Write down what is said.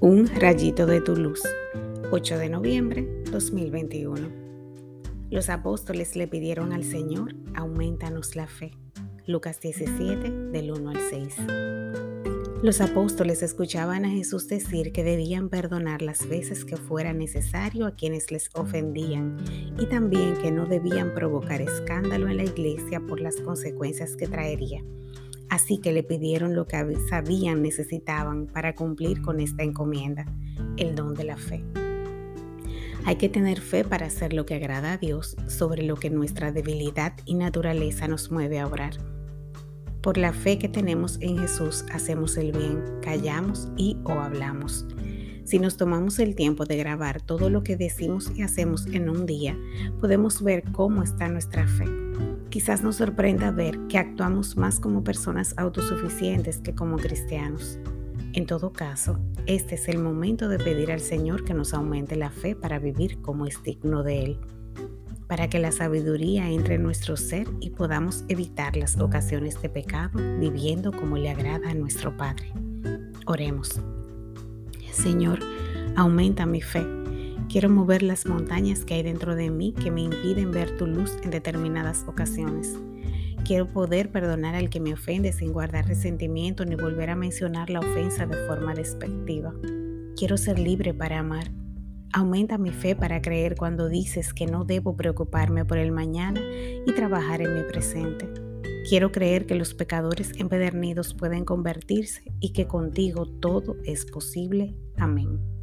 Un rayito de tu luz. 8 de noviembre 2021. Los apóstoles le pidieron al Señor, aumentanos la fe. Lucas 17, del 1 al 6. Los apóstoles escuchaban a Jesús decir que debían perdonar las veces que fuera necesario a quienes les ofendían y también que no debían provocar escándalo en la iglesia por las consecuencias que traería. Así que le pidieron lo que sabían necesitaban para cumplir con esta encomienda, el don de la fe. Hay que tener fe para hacer lo que agrada a Dios sobre lo que nuestra debilidad y naturaleza nos mueve a orar. Por la fe que tenemos en Jesús hacemos el bien, callamos y o hablamos. Si nos tomamos el tiempo de grabar todo lo que decimos y hacemos en un día, podemos ver cómo está nuestra fe. Quizás nos sorprenda ver que actuamos más como personas autosuficientes que como cristianos. En todo caso, este es el momento de pedir al Señor que nos aumente la fe para vivir como es digno de Él, para que la sabiduría entre en nuestro ser y podamos evitar las ocasiones de pecado viviendo como le agrada a nuestro Padre. Oremos. Señor, aumenta mi fe Quiero mover las montañas que hay dentro de mí que me impiden ver tu luz en determinadas ocasiones. Quiero poder perdonar al que me ofende sin guardar resentimiento ni volver a mencionar la ofensa de forma despectiva. Quiero ser libre para amar. Aumenta mi fe para creer cuando dices que no debo preocuparme por el mañana y trabajar en mi presente. Quiero creer que los pecadores empedernidos pueden convertirse y que contigo todo es posible. Amén.